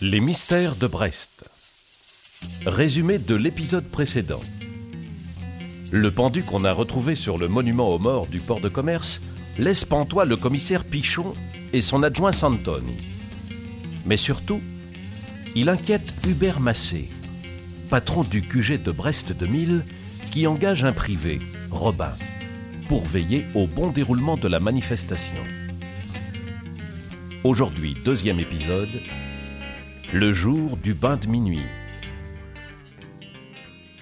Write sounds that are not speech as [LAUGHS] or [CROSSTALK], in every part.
Les mystères de Brest. Résumé de l'épisode précédent. Le pendu qu'on a retrouvé sur le monument aux morts du port de commerce laisse pantois le commissaire Pichon et son adjoint Santoni. Mais surtout, il inquiète Hubert Massé, patron du QG de Brest 2000, qui engage un privé, Robin, pour veiller au bon déroulement de la manifestation. Aujourd'hui, deuxième épisode, le jour du bain de minuit.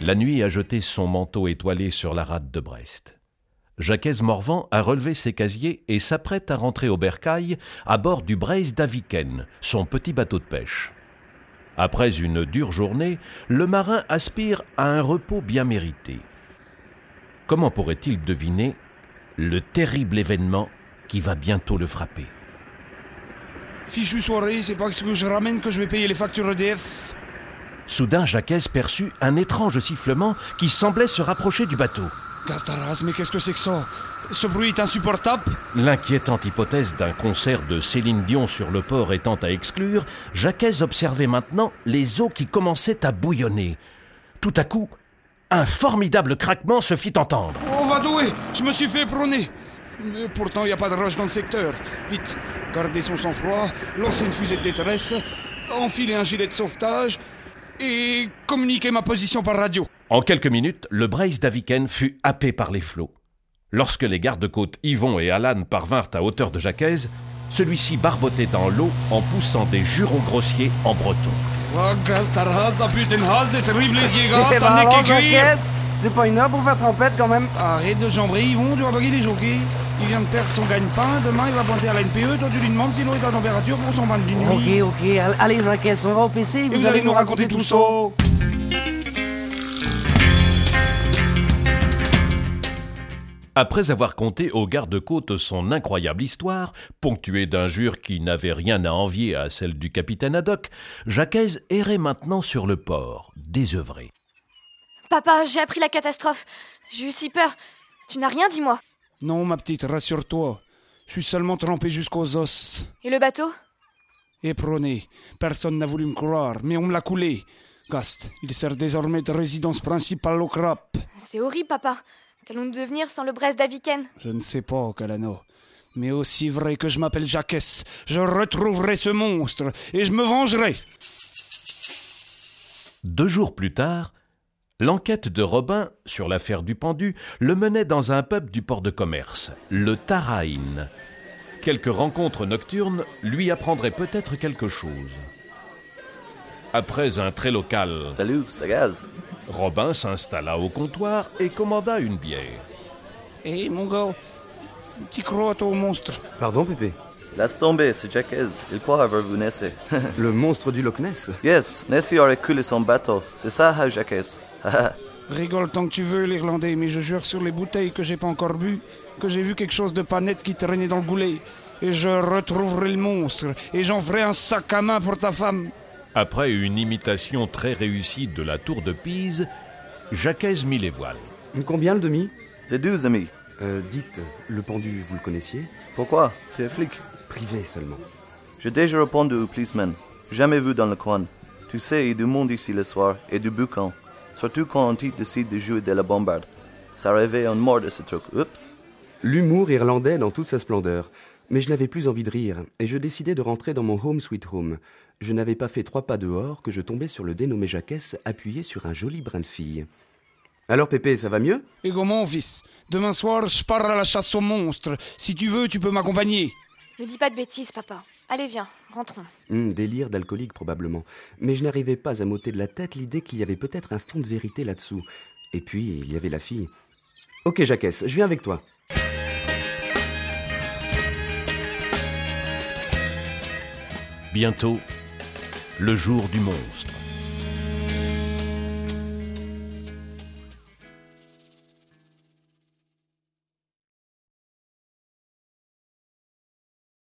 La nuit a jeté son manteau étoilé sur la rade de Brest. Jacques Morvan a relevé ses casiers et s'apprête à rentrer au bercail à bord du Braise d'Aviken, son petit bateau de pêche. Après une dure journée, le marin aspire à un repos bien mérité. Comment pourrait-il deviner le terrible événement qui va bientôt le frapper? Fichu soirée, c'est pas ce que je ramène que je vais payer les factures EDF. Soudain, Jacques perçut un étrange sifflement qui semblait se rapprocher du bateau. Gastaras, mais qu'est-ce que c'est que ça? Ce bruit est insupportable. L'inquiétante hypothèse d'un concert de Céline Dion sur le port étant à exclure, Jacques observait maintenant les eaux qui commençaient à bouillonner. Tout à coup, un formidable craquement se fit entendre. On va douer Je me suis fait prôner pourtant, il n'y a pas de roche dans le secteur. Vite, gardez son sang-froid, lancez une fusée de détresse, enfilez un gilet de sauvetage et communiquez ma position par radio. En quelques minutes, le Brace d'Aviken fut happé par les flots. Lorsque les gardes-côtes Yvon et Alan parvinrent à hauteur de Jacques, celui-ci barbotait dans l'eau en poussant des jurons grossiers en breton. C'est pas une heure pour faire trompette quand même Arrête de jambrer, Yvon, tu vas les jockeys. Il vient de perdre son gagne-pain, demain il va pointer à la NPE, toi tu lui demandes s'il est en température pour son bain de minuit. Ok, ok, allez Jacques, on va au PC Et vous allez nous raconter tout ça. Après avoir conté aux gardes-côtes son incroyable histoire, ponctuée d'injures qui n'avaient rien à envier à celle du capitaine Haddock, Jacques errait maintenant sur le port, désœuvré. Papa, j'ai appris la catastrophe. J'ai eu si peur. Tu n'as rien dit, moi. Non, ma petite, rassure-toi. Je suis seulement trempé jusqu'aux os. Et le bateau? Éperonné. Personne n'a voulu me croire, mais on me l'a coulé. Gast, il sert désormais de résidence principale au crap. C'est horrible, papa. Qu'allons-nous devenir sans le Brest d'Aviken? Je ne sais pas, Calano. Mais aussi vrai que je m'appelle Jacques, je retrouverai ce monstre et je me vengerai. Deux jours plus tard, l'enquête de Robin sur l'affaire du pendu le menait dans un pub du port de commerce, le Tarain. Quelques rencontres nocturnes lui apprendraient peut-être quelque chose. Après un très local, Salut, ça gaz. Robin s'installa au comptoir et commanda une bière. Hé, mon gars, tu crois toi au monstre Pardon, Pépé Laisse tomber, c'est Jacques. Il croit avoir vu Nessie. [LAUGHS] Le monstre du Loch Ness yes, Nessie aurait coulé son bateau. C'est ça, hein, Jacques. [LAUGHS] Rigole tant que tu veux, l'Irlandais, mais je jure sur les bouteilles que j'ai pas encore bu, que j'ai vu quelque chose de pas net qui traînait dans le goulet. Et je retrouverai le monstre, et j'en ferai un sac à main pour ta femme. Après une imitation très réussie de la tour de Pise, Jacques mit les voiles. Combien le demi? C'est douze amis. euh, Dites, le pendu, vous le connaissiez? Pourquoi? Tu es flic Privé seulement. J'ai déjà répondu au policeman. Jamais vu dans le coin. Tu sais, il y a du monde ici le soir, et du boucan. Surtout quand un type décide de jouer de la bombarde. Ça réveille un mort de ce truc. Oups. L'humour irlandais dans toute sa splendeur. Mais je n'avais plus envie de rire, et je décidai de rentrer dans mon home sweet home. Je n'avais pas fait trois pas dehors que je tombais sur le dénommé Jacques appuyé sur un joli brin de fille. Alors Pépé, ça va mieux? Et mon fils, demain soir, je pars à la chasse aux monstres. Si tu veux, tu peux m'accompagner. Ne dis pas de bêtises, papa. Allez, viens, rentrons. Hum, Délire d'alcoolique probablement. Mais je n'arrivais pas à m'ôter de la tête l'idée qu'il y avait peut-être un fond de vérité là-dessous. Et puis, il y avait la fille. Ok Jacques, je viens avec toi. Bientôt, le jour du monstre.